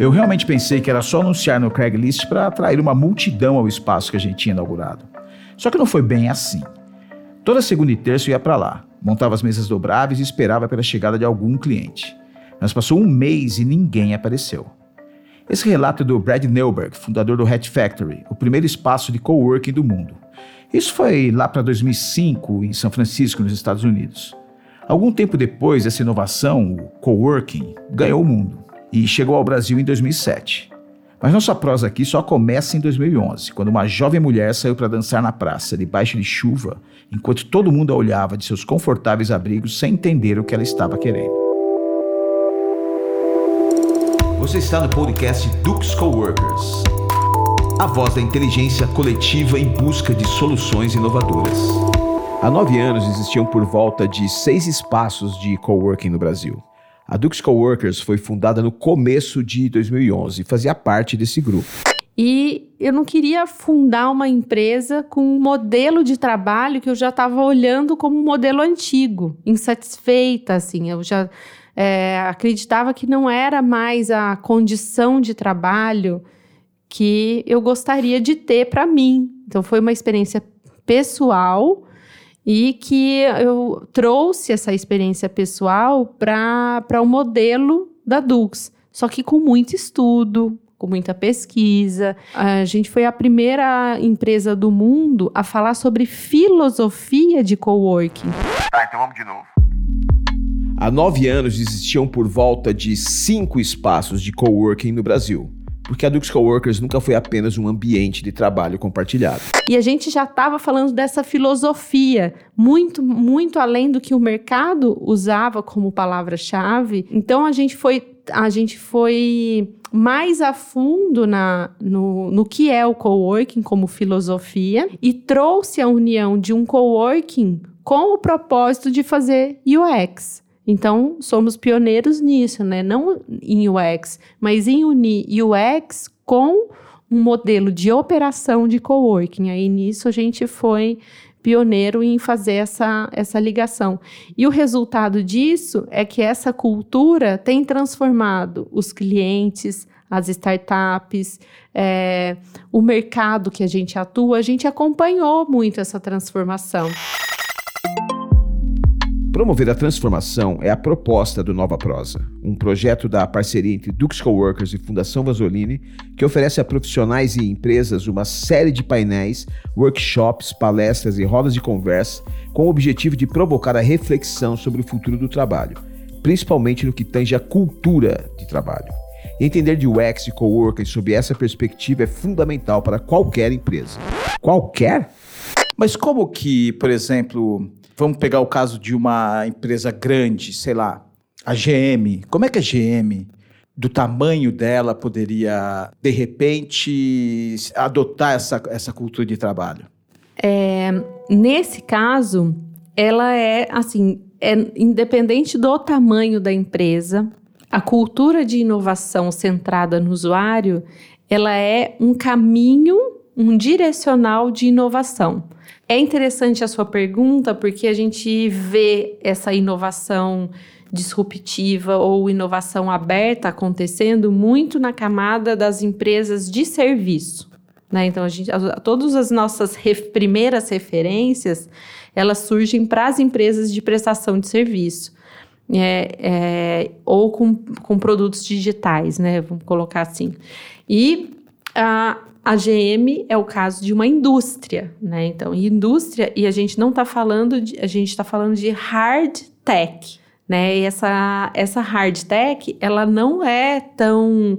Eu realmente pensei que era só anunciar no Craigslist para atrair uma multidão ao espaço que a gente tinha inaugurado. Só que não foi bem assim. Toda segunda e terça eu ia para lá, montava as mesas dobráveis e esperava pela chegada de algum cliente. Mas passou um mês e ninguém apareceu. Esse relato é do Brad Neuberg, fundador do Hat Factory, o primeiro espaço de coworking do mundo. Isso foi lá para 2005, em São Francisco, nos Estados Unidos. Algum tempo depois, essa inovação, o coworking, ganhou o mundo e chegou ao Brasil em 2007. Mas nossa prosa aqui só começa em 2011, quando uma jovem mulher saiu para dançar na praça, debaixo de chuva, enquanto todo mundo a olhava de seus confortáveis abrigos sem entender o que ela estava querendo. Você está no podcast Dux Coworkers, a voz da inteligência coletiva em busca de soluções inovadoras. Há nove anos existiam por volta de seis espaços de coworking no Brasil. A Dux Coworkers foi fundada no começo de 2011 e fazia parte desse grupo. E eu não queria fundar uma empresa com um modelo de trabalho que eu já estava olhando como um modelo antigo, insatisfeita, assim. Eu já é, acreditava que não era mais a condição de trabalho que eu gostaria de ter para mim. Então, foi uma experiência pessoal e que eu trouxe essa experiência pessoal para o um modelo da Dux, só que com muito estudo, com muita pesquisa. A gente foi a primeira empresa do mundo a falar sobre filosofia de coworking. Tá, então vamos de novo. Há nove anos existiam por volta de cinco espaços de coworking no Brasil porque a Dux Coworkers nunca foi apenas um ambiente de trabalho compartilhado. E a gente já estava falando dessa filosofia, muito, muito além do que o mercado usava como palavra-chave. Então a gente foi, a gente foi mais a fundo na, no, no que é o coworking como filosofia e trouxe a união de um coworking com o propósito de fazer UX. Então, somos pioneiros nisso, né? Não em UX, mas em unir UX com um modelo de operação de coworking. Aí nisso a gente foi pioneiro em fazer essa, essa ligação. E o resultado disso é que essa cultura tem transformado os clientes, as startups, é, o mercado que a gente atua, a gente acompanhou muito essa transformação. Promover a transformação é a proposta do Nova Prosa, um projeto da parceria entre Dux Coworkers e Fundação Vasolini, que oferece a profissionais e empresas uma série de painéis, workshops, palestras e rodas de conversa com o objetivo de provocar a reflexão sobre o futuro do trabalho, principalmente no que tange a cultura de trabalho. Entender de UX e coworking sob essa perspectiva é fundamental para qualquer empresa. Qualquer? Mas como que, por exemplo, Vamos pegar o caso de uma empresa grande, sei lá, a GM. Como é que a GM, do tamanho dela, poderia, de repente, adotar essa, essa cultura de trabalho? É, nesse caso, ela é assim, é independente do tamanho da empresa, a cultura de inovação centrada no usuário, ela é um caminho, um direcional de inovação. É interessante a sua pergunta porque a gente vê essa inovação disruptiva ou inovação aberta acontecendo muito na camada das empresas de serviço. Né? Então, a gente, a, todas as nossas ref, primeiras referências, elas surgem para as empresas de prestação de serviço. É, é, ou com, com produtos digitais, né? Vamos colocar assim. E a, a GM é o caso de uma indústria, né? Então, indústria, e a gente não está falando de, a gente está falando de hard tech, né? E essa, essa hard tech, ela não é tão,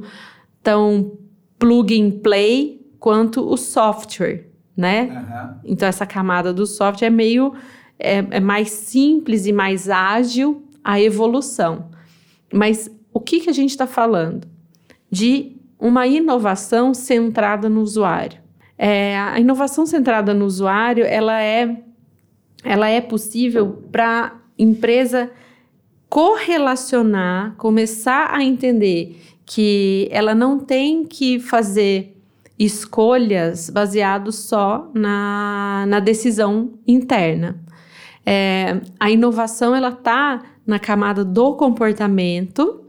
tão plug and play quanto o software, né? Uhum. Então, essa camada do software é meio, é, é mais simples e mais ágil a evolução. Mas o que, que a gente está falando? De uma inovação centrada no usuário. É, a inovação centrada no usuário, ela é, ela é possível para empresa correlacionar, começar a entender que ela não tem que fazer escolhas baseadas só na, na decisão interna. É, a inovação ela está na camada do comportamento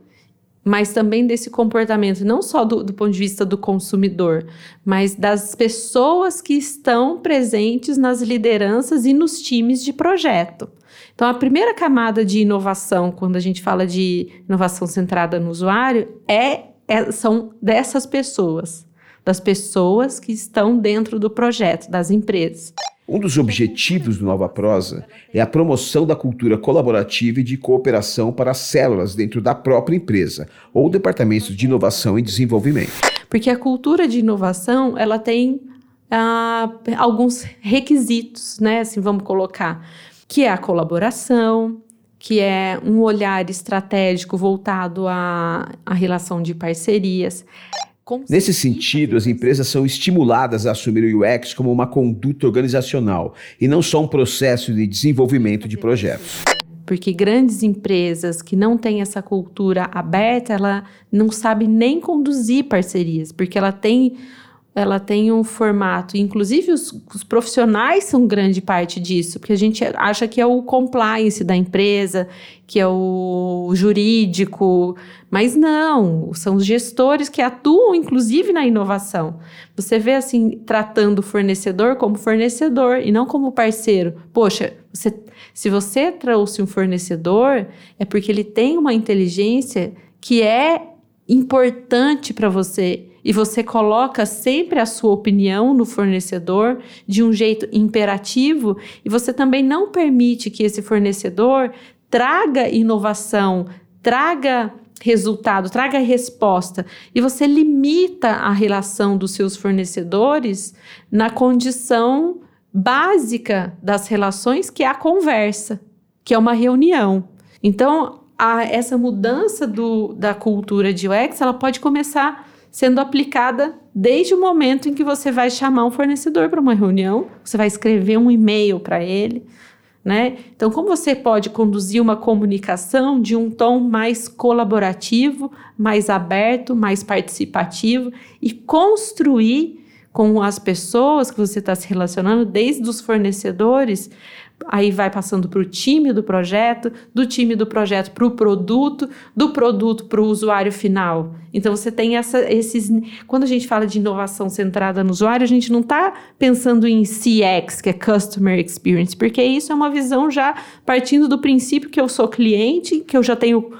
mas também desse comportamento, não só do, do, ponto de vista do consumidor, mas das pessoas que estão presentes nas lideranças e nos times de projeto. Então, a primeira camada de inovação, quando a gente fala de inovação centrada no usuário, é, é são dessas pessoas, das pessoas que estão dentro do projeto, das empresas. Um dos objetivos do Nova Prosa é a promoção da cultura colaborativa e de cooperação para as células dentro da própria empresa ou departamentos de inovação e desenvolvimento. Porque a cultura de inovação ela tem ah, alguns requisitos, né? Assim, vamos colocar, que é a colaboração, que é um olhar estratégico voltado à, à relação de parcerias. Nesse sentido, as empresas são estimuladas a assumir o UX como uma conduta organizacional e não só um processo de desenvolvimento de projetos. Porque grandes empresas que não têm essa cultura aberta, ela não sabe nem conduzir parcerias, porque ela tem ela tem um formato, inclusive os, os, profissionais são grande parte disso, porque a gente acha que é o compliance da empresa, que é o jurídico, mas não, são os gestores que atuam inclusive na inovação. Você vê assim, tratando o fornecedor como fornecedor e não como parceiro. Poxa, você, se você trouxe um fornecedor, é porque ele tem uma inteligência que é importante para você e você coloca sempre a sua opinião no fornecedor de um jeito imperativo e você também não permite que esse fornecedor traga inovação, traga resultado, traga resposta. E você limita a relação dos seus fornecedores na condição básica das relações, que é a conversa, que é uma reunião. Então, a, essa mudança do, da cultura de UX, ela pode começar sendo aplicada desde o momento em que você vai chamar um fornecedor para uma reunião, você vai escrever um e-mail para ele, né? Então, como você pode conduzir uma comunicação de um tom mais colaborativo, mais aberto, mais participativo e construir com as pessoas que você está se relacionando, desde os fornecedores, aí vai passando para o time do projeto, do time do projeto para o produto, do produto para o usuário final. Então você tem essa, esses. Quando a gente fala de inovação centrada no usuário, a gente não está pensando em CX, que é Customer Experience, porque isso é uma visão já partindo do princípio que eu sou cliente, que eu já tenho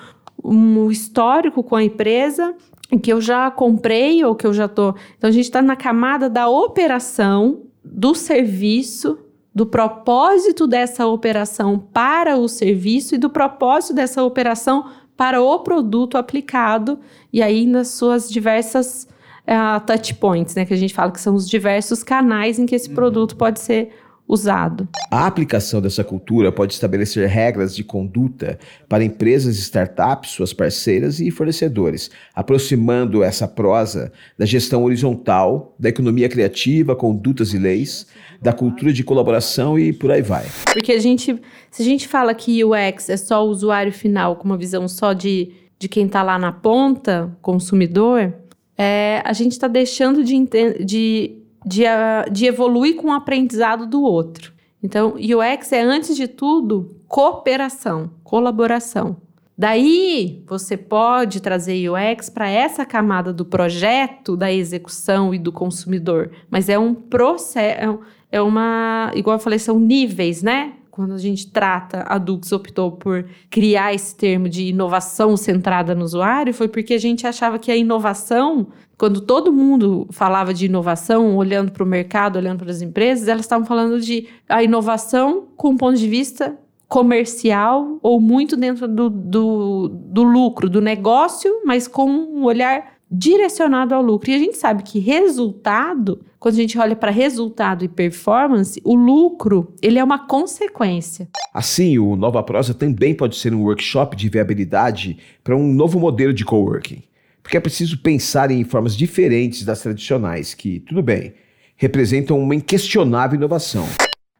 um histórico com a empresa que eu já comprei ou que eu já tô. Então a gente está na camada da operação do serviço do propósito dessa operação para o serviço e do propósito dessa operação para o produto aplicado e aí nas suas diversas uh, touch points, né, que a gente fala que são os diversos canais em que esse uhum. produto pode ser usado. A aplicação dessa cultura pode estabelecer regras de conduta para empresas e startups, suas parceiras e fornecedores, aproximando essa prosa da gestão horizontal, da economia criativa, condutas e leis, da cultura de colaboração e por aí vai. Porque a gente, se a gente fala que UX é só o usuário final com uma visão só de, de quem está lá na ponta, consumidor, é, a gente está deixando de, de de, de evoluir com o aprendizado do outro. Então, UX é, antes de tudo, cooperação, colaboração. Daí, você pode trazer UX para essa camada do projeto, da execução e do consumidor. Mas é um processo, é, é uma. Igual eu falei, são níveis, né? quando a gente trata, a Dux optou por criar esse termo de inovação centrada no usuário, foi porque a gente achava que a inovação, quando todo mundo falava de inovação, olhando para o mercado, olhando para as empresas, elas estavam falando de a inovação com um ponto de vista comercial ou muito dentro do, do, do lucro, do negócio, mas com um olhar direcionado ao lucro. E a gente sabe que resultado, quando a gente olha para resultado e performance, o lucro, ele é uma consequência. Assim, o Nova Prosa também pode ser um workshop de viabilidade para um novo modelo de coworking. Porque é preciso pensar em formas diferentes das tradicionais, que, tudo bem, representam uma inquestionável inovação.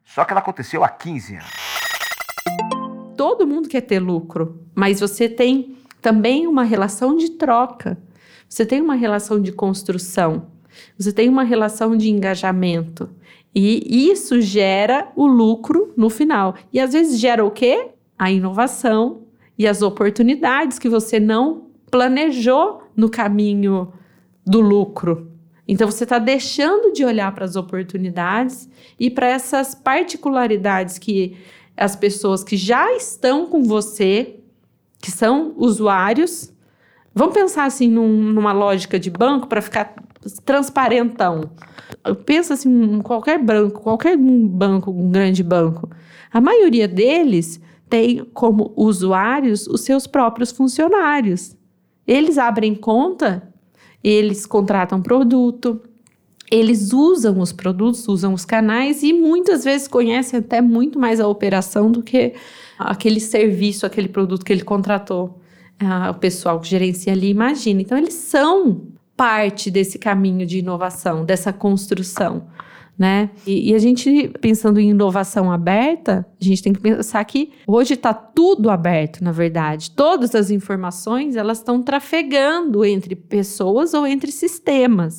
Só que ela aconteceu há 15 anos. Todo mundo quer ter lucro, mas você tem também uma relação de troca. Você tem uma relação de construção, você tem uma relação de engajamento. E isso gera o lucro no final. E às vezes gera o quê? A inovação e as oportunidades que você não planejou no caminho do lucro. Então você está deixando de olhar para as oportunidades e para essas particularidades que as pessoas que já estão com você, que são usuários, vamos pensar assim num, numa lógica de banco para ficar transparentão. Pensa assim, qualquer banco, qualquer banco, um grande banco, a maioria deles tem como usuários os seus próprios funcionários. Eles abrem conta, eles contratam produto, eles usam os produtos, usam os canais e muitas vezes conhecem até muito mais a operação do que aquele serviço, aquele produto que ele contratou. Ah, o pessoal que gerencia ali imagina. Então, eles são parte desse caminho de inovação, dessa construção. Né? E, e, a gente, pensando em inovação aberta, a gente tem que pensar que hoje está tudo aberto, na verdade. Todas as informações, elas estão trafegando entre pessoas ou entre sistemas.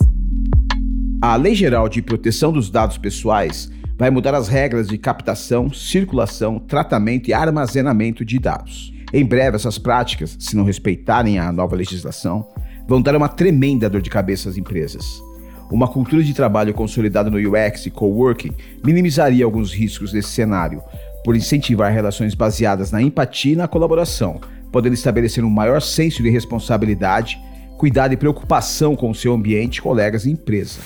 A Lei Geral de Proteção dos Dados Pessoais vai mudar as regras de captação, circulação, tratamento e armazenamento de dados. Em breve, essas práticas, se não respeitarem a nova legislação, vão dar uma tremenda dor de cabeça às empresas. Uma cultura de trabalho consolidada no UX e coworking minimizaria alguns riscos desse cenário, por incentivar relações baseadas na empatia e na colaboração, podendo estabelecer um maior senso de responsabilidade, cuidado e preocupação com o seu ambiente, colegas e empresa.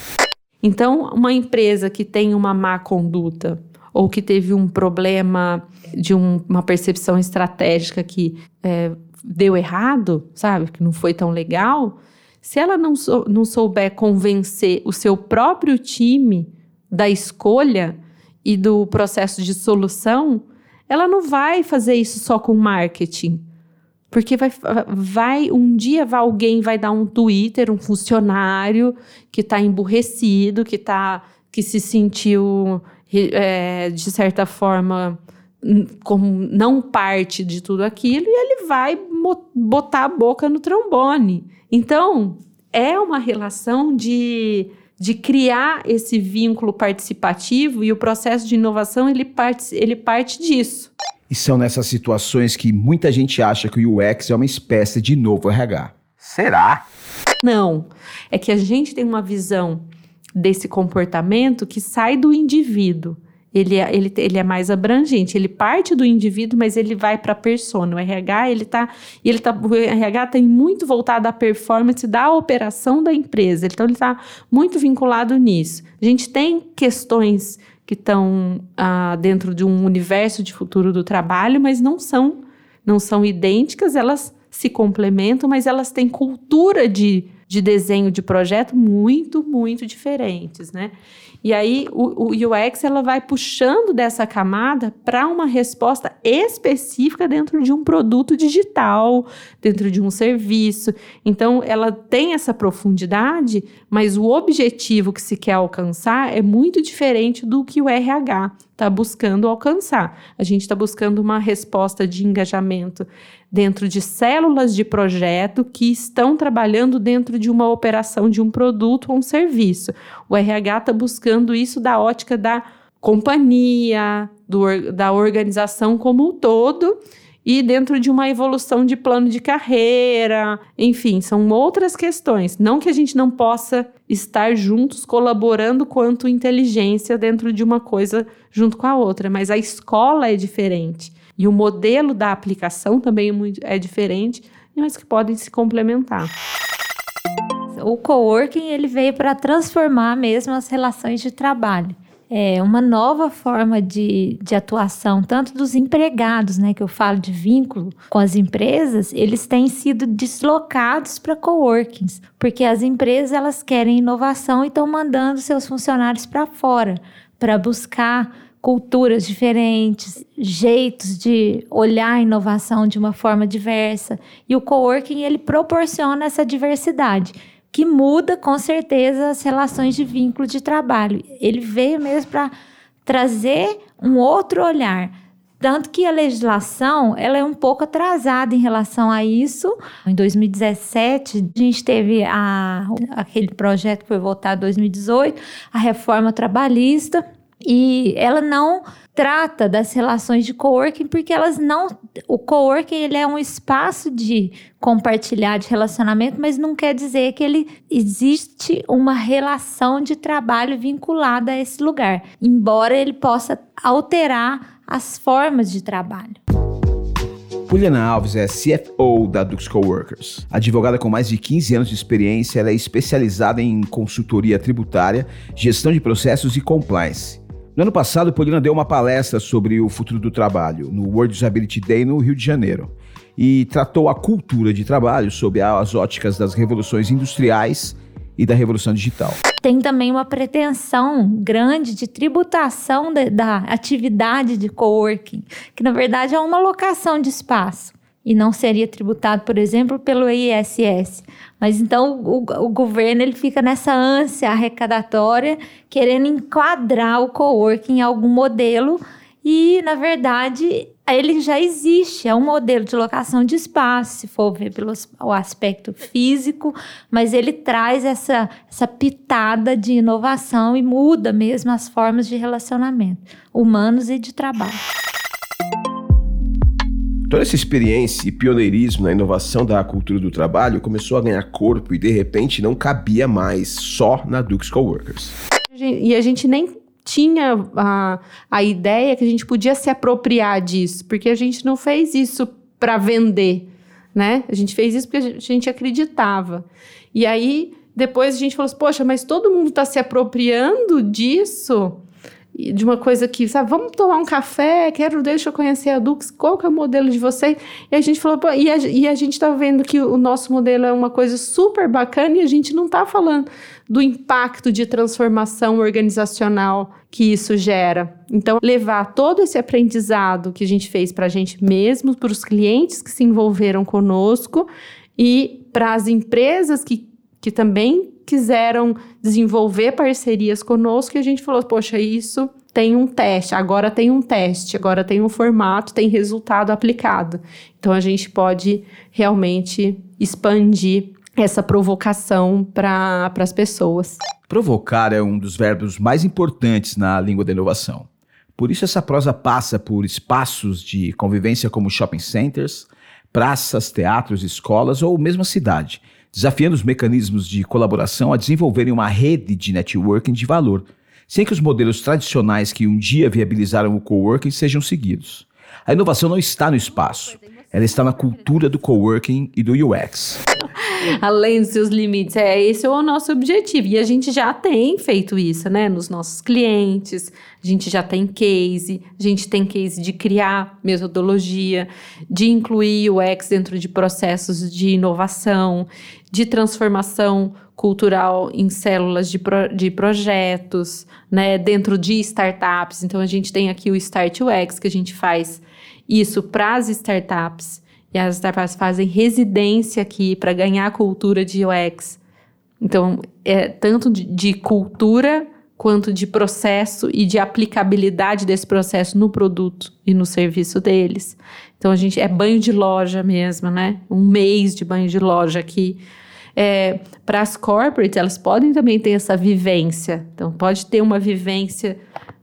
Então, uma empresa que tem uma má conduta ou que teve um problema de um, uma percepção estratégica que é, deu errado, sabe, que não foi tão legal, se ela não, sou, não souber convencer o seu próprio time da escolha e do processo de solução, ela não vai fazer isso só com marketing. Porque vai, vai um dia vai, alguém vai dar um Twitter, um funcionário que está emburrecido, que, tá, que se sentiu, é, de certa forma, como não parte de tudo aquilo, e ele vai botar a boca no trombone. Então, é uma relação de, de criar esse vínculo participativo e o processo de inovação ele parte, ele parte disso. E são nessas situações que muita gente acha que o UX é uma espécie de novo RH. Será? Não. É que a gente tem uma visão desse comportamento que sai do indivíduo. Ele é, ele, ele é mais abrangente, ele parte do indivíduo, mas ele vai para a persona. O RH, ele tá, ele tá, o RH tem muito voltado à performance da operação da empresa. Então, ele está muito vinculado nisso. A gente tem questões que estão ah, dentro de um universo de futuro do trabalho, mas não são, não são idênticas, elas se complementam, mas elas têm cultura de, de desenho de projeto muito, muito diferentes, né? E aí o, o UX ela vai puxando dessa camada para uma resposta específica dentro de um produto digital, dentro de um serviço. Então ela tem essa profundidade, mas o objetivo que se quer alcançar é muito diferente do que o RH está buscando alcançar. A gente está buscando uma resposta de engajamento dentro de células de projeto que estão trabalhando dentro de uma operação de um produto ou um serviço. O RH está buscando isso da ótica da companhia, do, da organização como um todo e dentro de uma evolução de plano de carreira, enfim, são outras questões. Não que a gente não possa estar juntos colaborando quanto inteligência dentro de uma coisa junto com a outra, mas a escola é diferente. E o modelo da aplicação também é, é diferente, mas que podem se complementar. O coworking ele veio para transformar mesmo as relações de trabalho. É uma nova forma de, de atuação, tanto dos empregados, né, que eu falo de vínculo com as empresas, eles têm sido deslocados para coworkings, porque as empresas elas querem inovação e estão mandando seus funcionários para fora para buscar culturas diferentes, jeitos de olhar a inovação de uma forma diversa. E o coworking ele proporciona essa diversidade, que muda com certeza as relações de vínculo de trabalho. Ele veio mesmo para trazer um outro olhar. Tanto que a legislação ela é um pouco atrasada em relação a isso. Em 2017, a gente teve a, aquele projeto que foi votado em 2018, a reforma trabalhista, E ela não trata das relações de coworking porque elas não o coworking ele é um espaço de compartilhar de relacionamento, mas não quer dizer que ele existe uma relação de trabalho vinculada a esse lugar, embora ele possa alterar as formas de trabalho. Juliana Alves é CFO da Dux Coworkers. Advogada com mais de 15 anos de experiência, ela é especializada em consultoria tributária, gestão de processos e compliance. No ano passado, Poliana deu uma palestra sobre o futuro do trabalho no World Disability Day no Rio de Janeiro e tratou a cultura de trabalho sob as óticas das revoluções industriais e da revolução digital. Tem também uma pretensão grande de tributação de, da atividade de coworking, que na verdade é uma locação de espaço e não seria tributado, por exemplo, pelo ISS. Mas então o, o, governo ele fica nessa ânsia arrecadatória, querendo enquadrar o coworking em algum modelo e, na verdade, ele já existe, é um modelo de locação de espaço, se for ver pelo o aspecto físico, mas ele traz essa, essa pitada de inovação e muda mesmo as formas de relacionamento, humanos e de trabalho. Toda essa experiência e pioneirismo na inovação da cultura do trabalho começou a ganhar corpo e de repente não cabia mais só na Dux Coworkers. E a gente nem tinha a, a ideia que a gente podia se apropriar disso, porque a gente não fez isso para vender, né? A gente fez isso porque a gente acreditava. E aí depois a gente falou assim, poxa, mas todo mundo está se apropriando disso de uma coisa que, sabe, vamos tomar um café, quero, deixa eu conhecer a Dux, qual que é o modelo de vocês? E a gente falou, e a, e a gente tá vendo que o nosso modelo é uma coisa super bacana e a gente não tá falando do impacto de transformação organizacional que isso gera. Então, levar todo esse aprendizado que a gente fez para a gente mesmo, para os clientes que se envolveram conosco e para as empresas que, que também quiseram desenvolver parcerias conosco e a gente falou: poxa, isso tem um teste, agora tem um teste, agora tem um formato, tem resultado aplicado. Então a gente pode realmente expandir essa provocação para as pessoas. Provocar é um dos verbos mais importantes na língua da inovação. Por isso, essa prosa passa por espaços de convivência como shopping centers, praças, teatros, escolas ou mesmo a cidade desafiando os mecanismos de colaboração a desenvolverem uma rede de networking de valor, sem que os modelos tradicionais que um dia viabilizaram o coworking sejam seguidos. A inovação não está no espaço, ela está na cultura do coworking e do UX. Além dos seus limites, é esse é o nosso objetivo. E a gente já tem feito isso, né? Nos nossos clientes, a gente já tem case, a gente tem case de criar metodologia, de incluir UX dentro de processos de inovação, de transformação cultural em células de, pro, de projetos, né? Dentro de startups. Então a gente tem aqui o Start UX, que a gente faz isso para as startups. E as startups fazem residência aqui para ganhar a cultura de UX. Então, é tanto de, de, cultura quanto de processo e de aplicabilidade desse processo no produto e no serviço deles. Então, a gente é banho de loja mesmo, né? Um mês de banho de loja aqui. É, para as corporates, elas podem também ter essa vivência. Então, pode ter uma vivência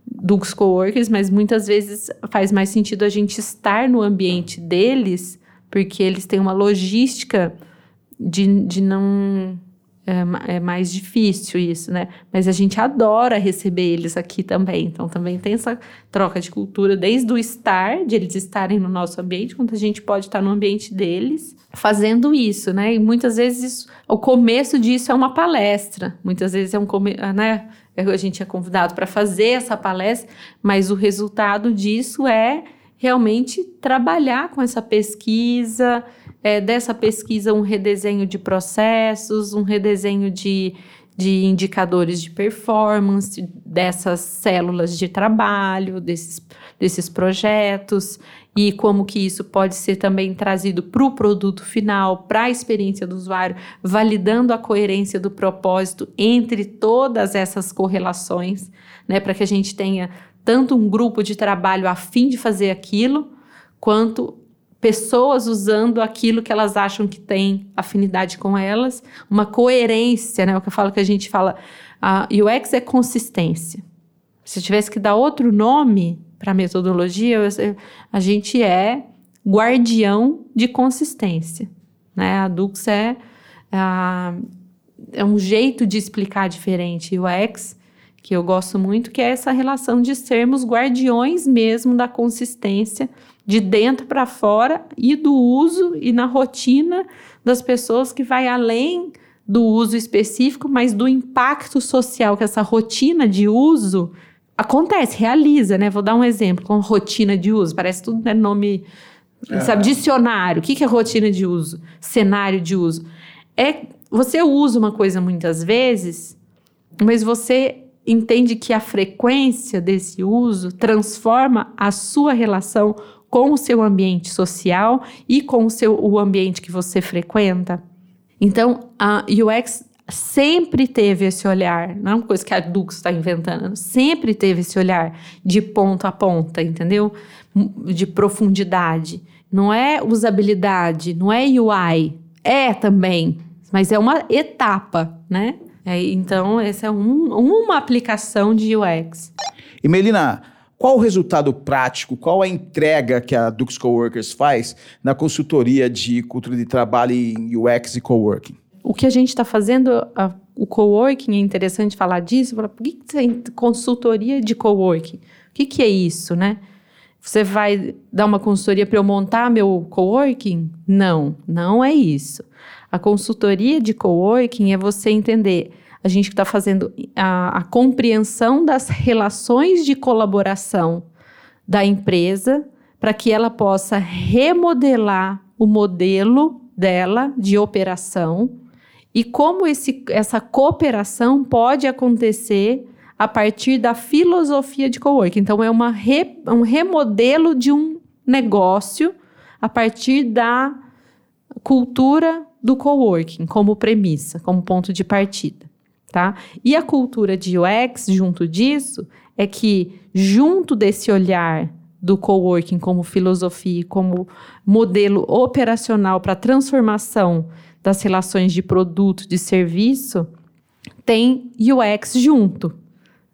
dos coworkers, mas muitas vezes faz mais sentido a gente estar no ambiente deles, porque eles têm uma logística de, de não. É, é, mais difícil isso, né? Mas a gente adora receber eles aqui também. Então, também tem essa troca de cultura, desde o estar, de eles estarem no nosso ambiente, quanto a gente pode estar no ambiente deles, fazendo isso, né? E muitas vezes isso, o começo disso é uma palestra. Muitas vezes é um, né? a gente é convidado para fazer essa palestra, mas o resultado disso é realmente trabalhar com essa pesquisa, é, dessa pesquisa um redesenho de processos, um redesenho de, de indicadores de performance, dessas células de trabalho, desses, desses projetos, e como que isso pode ser também trazido para o produto final, para a experiência do usuário, validando a coerência do propósito entre todas essas correlações, né, para que a gente tenha tanto um grupo de trabalho a fim de fazer aquilo, quanto pessoas usando aquilo que elas acham que tem afinidade com elas, uma coerência, né? O que eu falo que a gente fala, a UX é consistência. Se tivesse que dar outro nome para a metodologia, a gente é guardião de consistência. Né? A Dux é, é um jeito de explicar diferente. O X, que eu gosto muito, que é essa relação de sermos guardiões mesmo da consistência de dentro para fora e do uso e na rotina das pessoas que vai além do uso específico, mas do impacto social que essa rotina de uso acontece, realiza, né? Vou dar um exemplo com rotina de uso, parece tudo né, nome, é. sabe, dicionário. O que, que é rotina de uso? Cenário de uso. É você usa uma coisa muitas vezes, mas você entende que a frequência desse uso transforma a sua relação com o seu ambiente social e com o seu o ambiente que você frequenta. Então, a UX sempre teve esse olhar, não é uma coisa que a Dux está inventando, sempre teve esse olhar de ponta a ponta, entendeu? De profundidade. Não é usabilidade, não é UI, é também, mas é uma etapa, né? É, então, essa é um, uma aplicação de UX. E Melina, qual o resultado prático, qual a entrega que a Dux Coworkers faz na consultoria de cultura de trabalho em UX e coworking? o que a gente está fazendo, a, o coworking, é interessante falar disso, falar, por que, que tem consultoria de coworking? O que, que é isso, né? Você vai dar uma consultoria para eu montar meu coworking? Não, não é isso. A consultoria de coworking é você entender. A gente está fazendo a, a compreensão das relações de colaboração da empresa para que ela possa remodelar o modelo dela de operação e como esse, essa cooperação pode acontecer a partir da filosofia de coworking. Então, é uma re, um remodelo de um negócio a partir da cultura do coworking como premissa, como ponto de partida. Tá? E a cultura de UX, junto disso, é que, junto desse olhar do coworking como filosofia, como modelo operacional para transformação das relações de produto, de serviço, tem UX junto,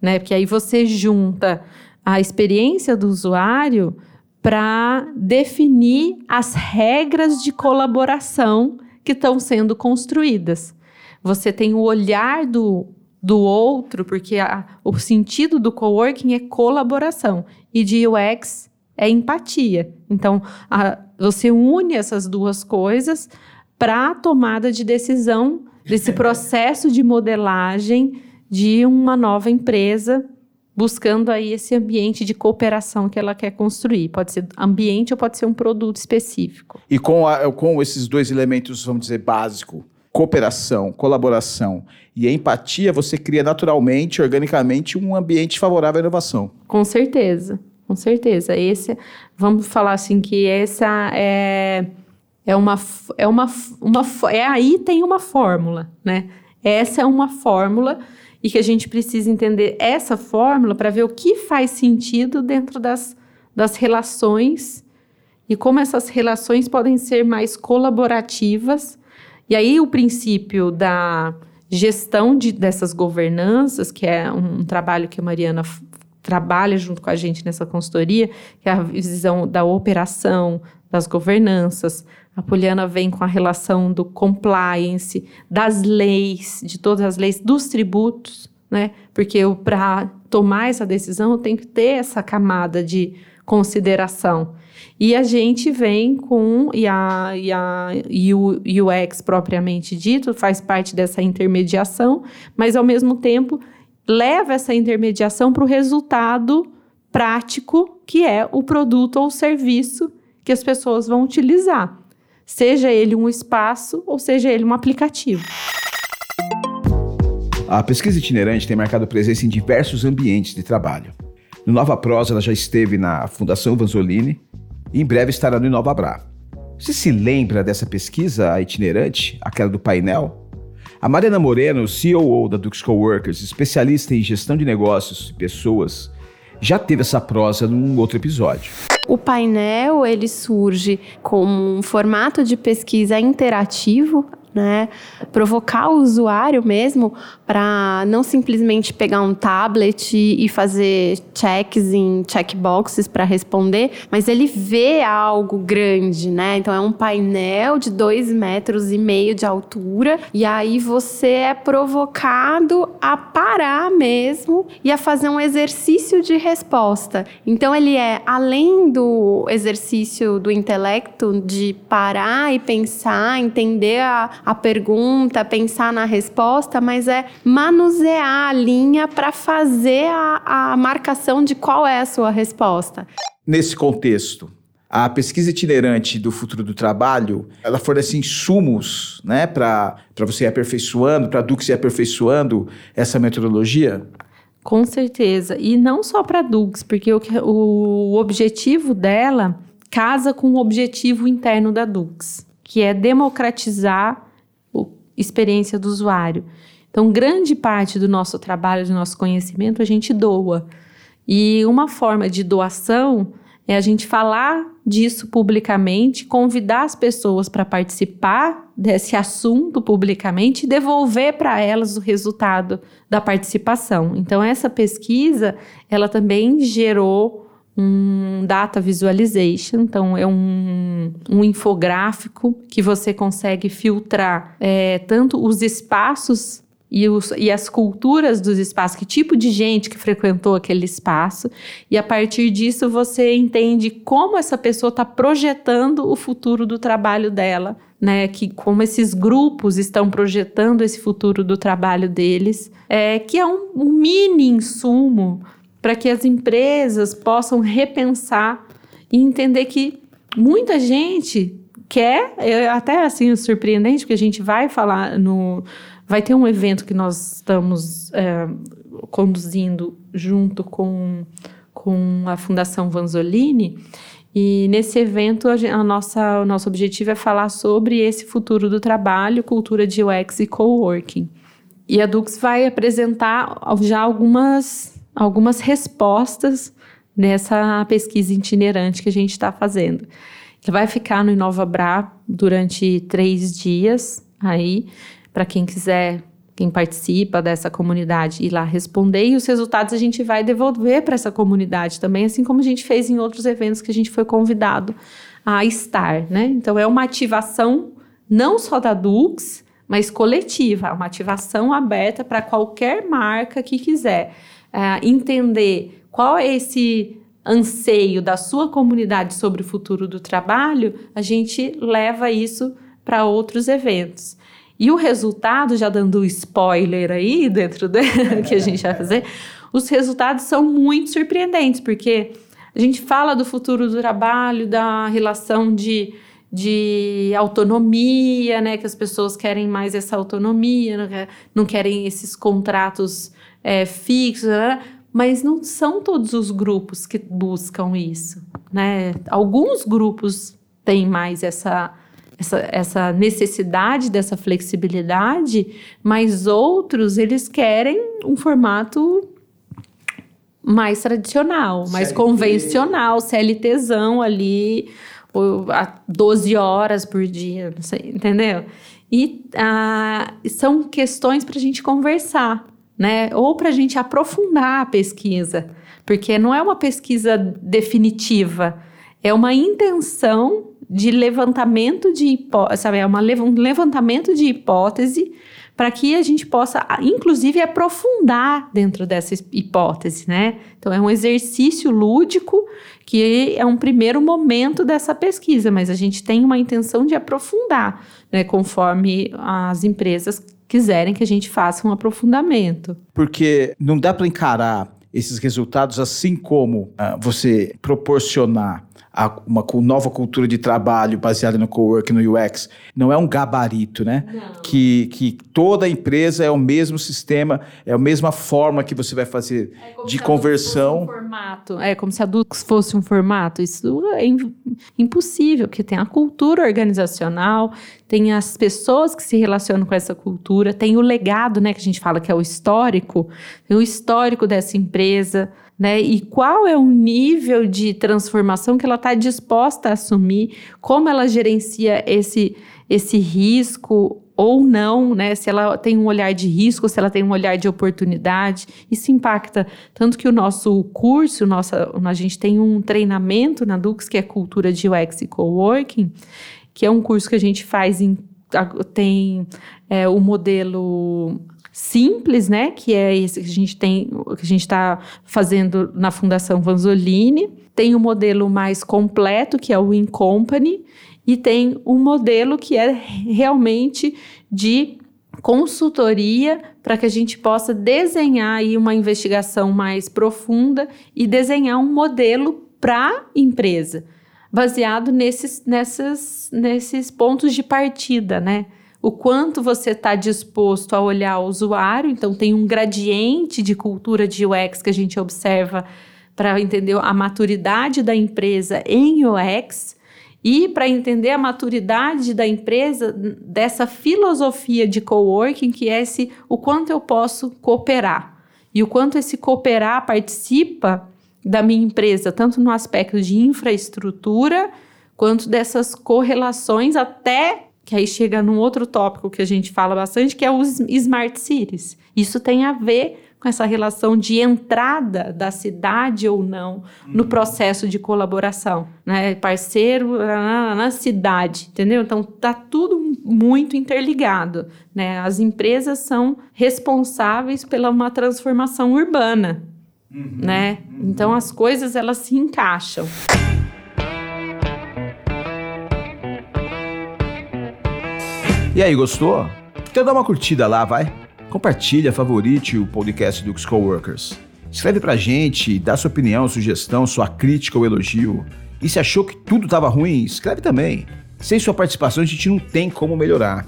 né? Porque aí você junta a experiência do usuário para definir as regras de colaboração que estão sendo construídas. Você tem o olhar do, do outro, porque a, o sentido do coworking é colaboração e de UX é empatia. Então, a, você une essas duas coisas para a tomada de decisão desse processo de modelagem de uma nova empresa buscando aí esse ambiente de cooperação que ela quer construir. Pode ser ambiente ou pode ser um produto específico. E com, a, com esses dois elementos, vamos dizer, básico, cooperação, colaboração e empatia, você cria naturalmente, organicamente, um ambiente favorável à inovação. Com certeza, com certeza. Esse, vamos falar assim que essa é é uma, é uma, uma é aí tem uma fórmula, né? Essa é uma fórmula e que a gente precisa entender essa fórmula para ver o que faz sentido dentro das, das relações e como essas relações podem ser mais colaborativas. E aí o princípio da gestão de, dessas governanças, que é um, trabalho que a Mariana trabalha junto com a gente nessa consultoria, que é a visão da operação, das governanças, a Poliana vem com a relação do compliance, das leis, de todas as leis, dos tributos, né? Porque para tomar essa decisão eu tenho que ter essa camada de consideração. E a gente vem com, e, a, e, a, e o UX propriamente dito faz parte dessa intermediação, mas ao mesmo tempo leva essa intermediação para o resultado prático, que é o produto ou serviço que as pessoas vão utilizar seja ele um espaço ou seja ele um aplicativo. A pesquisa itinerante tem marcado presença em diversos ambientes de trabalho. No Nova Prosa, ela já esteve na Fundação Vanzolini e em breve estará no Inova Bra. Você se lembra dessa pesquisa itinerante, aquela do painel? A Mariana Moreno, CEO da Dux Coworkers, especialista em gestão de negócios e pessoas, já teve essa prosa num outro episódio. O painel ele surge como um formato de pesquisa interativo né? Provocar o usuário mesmo para não simplesmente pegar um tablet e fazer checks em checkboxes para responder, mas ele vê algo grande, né? Então é um painel de dois metros e meio de altura e aí você é provocado a parar mesmo e a fazer um exercício de resposta. Então ele é além do exercício do intelecto de parar e pensar, entender a, a pergunta, pensar na resposta, mas é manusear a linha para fazer a, a marcação de qual é a sua resposta. Nesse contexto, a pesquisa itinerante do futuro do trabalho, ela fornece insumos né, para você ir aperfeiçoando, para a Dux ir aperfeiçoando essa metodologia? Com certeza. E não só para a Dux, porque o, o objetivo dela casa com o objetivo interno da Dux, que é democratizar experiência do usuário. Então, grande parte do nosso trabalho, do nosso conhecimento, a gente doa. E uma forma de doação é a gente falar disso publicamente, convidar as pessoas para participar desse assunto publicamente e devolver para elas o resultado da participação. Então essa pesquisa, ela também gerou um data visualization, então é um, um infográfico que você consegue filtrar é, tanto os espaços e, os, e, as culturas dos espaços, que tipo de gente que frequentou aquele espaço, e a partir disso você entende como essa pessoa está projetando o futuro do trabalho dela, né? Que como esses grupos estão projetando esse futuro do trabalho deles, é, que é um, um mini insumo para que as empresas possam repensar e entender que muita gente quer, é até assim surpreendente, porque a gente vai falar no. Vai ter um evento que nós estamos é, conduzindo junto com, com a Fundação Vanzolini. E nesse evento, a, a nossa, o nosso objetivo é falar sobre esse futuro do trabalho, cultura de UX e coworking. E a Dux vai apresentar já algumas algumas respostas nessa pesquisa itinerante que a gente está fazendo. Ele vai ficar no Inova Bra durante três dias aí, para quem quiser, quem participa dessa comunidade ir lá responder e os resultados a gente vai devolver para essa comunidade também, assim como a gente fez em outros eventos que a gente foi convidado a estar, né? Então é uma ativação não só da Dux, mas coletiva, uma ativação aberta para qualquer marca que quiser uh, entender qual é esse anseio da sua comunidade sobre o futuro do trabalho, a gente leva isso para outros eventos. E o resultado, já dando spoiler aí dentro do que a gente vai fazer, os resultados são muito surpreendentes, porque a gente fala do futuro do trabalho, da relação de, de autonomia, né? Que as pessoas querem mais essa autonomia, não, quer, não querem esses contratos é, fixo, né? mas não são todos os grupos que buscam isso, né? Alguns grupos têm mais essa, essa, essa necessidade dessa flexibilidade, mas outros eles querem um formato mais tradicional, mais CLT. convencional, CLTzão ali, 12 horas por dia, não sei, entendeu? E ah, são questões para a gente conversar, né? Ou para a gente aprofundar a pesquisa, porque não é uma pesquisa definitiva, é uma intenção de levantamento de hipótese, sabe? É uma, um levantamento de hipótese para que a gente possa, inclusive, aprofundar dentro dessa hipótese, né? Então, é um exercício lúdico que é um primeiro momento dessa pesquisa, mas a gente tem uma intenção de aprofundar, né? Conforme as empresas quiserem que a gente faça um aprofundamento. Porque não dá para encarar esses resultados assim como uh, você proporcionar a uma nova cultura de trabalho baseada no coworking, no UX, não é um gabarito, né? Que, que toda empresa é o mesmo sistema, é a mesma forma que você vai fazer é de conversão. Um formato. É como se a Dux fosse um formato. Isso é impossível, porque tem a cultura organizacional, tem as pessoas que se relacionam com essa cultura, tem o legado, né, que a gente fala que é o histórico, tem o histórico dessa empresa, né? E qual é o nível de transformação que ela está disposta a assumir, como ela gerencia esse, esse risco ou não, né? Se ela tem um olhar de risco, se ela tem um olhar de oportunidade. Isso impacta tanto que o nosso curso, nossa, a gente tem um treinamento na Dux que é cultura de UX e coworking, que é um curso que a gente faz em tem é, o modelo simples, né? Que é esse que a gente tem, que a gente está fazendo na Fundação Vanzolini. Tem o modelo mais completo, que é o In Company, e tem um modelo que é realmente de consultoria para que a gente possa desenhar aí uma investigação mais profunda e desenhar um modelo para a empresa, baseado nesses, nessas, nesses pontos de partida, né? O quanto você está disposto a olhar o usuário, então tem um gradiente de cultura de UX que a gente observa para entender a maturidade da empresa em UX e para entender a maturidade da empresa dessa filosofia de coworking que é esse o quanto eu posso cooperar. E o quanto esse cooperar participa da minha empresa, tanto no aspecto de infraestrutura quanto dessas correlações até que aí chega num outro tópico que a gente fala bastante, que é os smart cities. Isso tem a ver com essa relação de entrada da cidade ou não no processo de colaboração, né? Parceiro na, cidade, entendeu? Então tá tudo muito interligado, né? As empresas são responsáveis pela uma transformação urbana, uhum, né? Uhum. Então as coisas elas se encaixam. E aí, gostou? Então dá uma curtida lá, vai. Compartilha, favorite o podcast dos Coworkers. Escreve pra gente, dá sua opinião, sugestão, sua crítica ou elogio. E se achou que tudo estava ruim, escreve também. Sem sua participação a gente não tem como melhorar.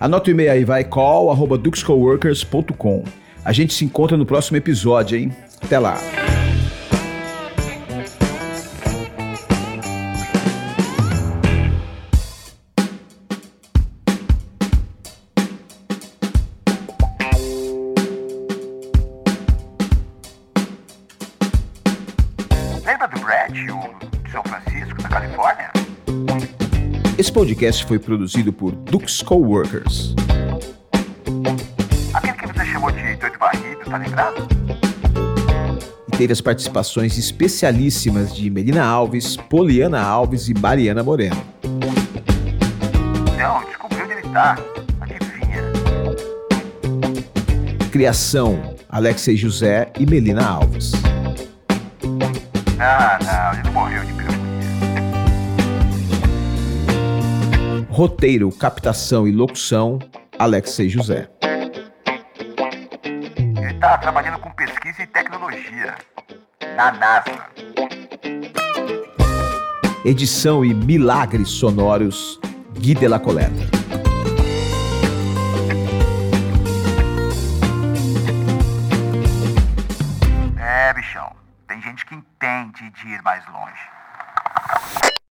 Anota o e-mail aí, vai call.duxcoworkers.com. A gente se encontra no próximo episódio, hein? Até lá! Podcast foi produzido por Dux Coworkers. Aquele que você chamou de doido barrido, tá lembrado? E teve as participações especialíssimas de Melina Alves, Poliana Alves e Mariana Moreno. Não, descobri onde ele tá. Criação: Alexei José e Melina Alves. Ah, não, ele morreu de Roteiro, captação e locução, Alexei José. Ele está trabalhando com pesquisa e tecnologia na NASA. Edição e milagres sonoros, Gui de la Coleta.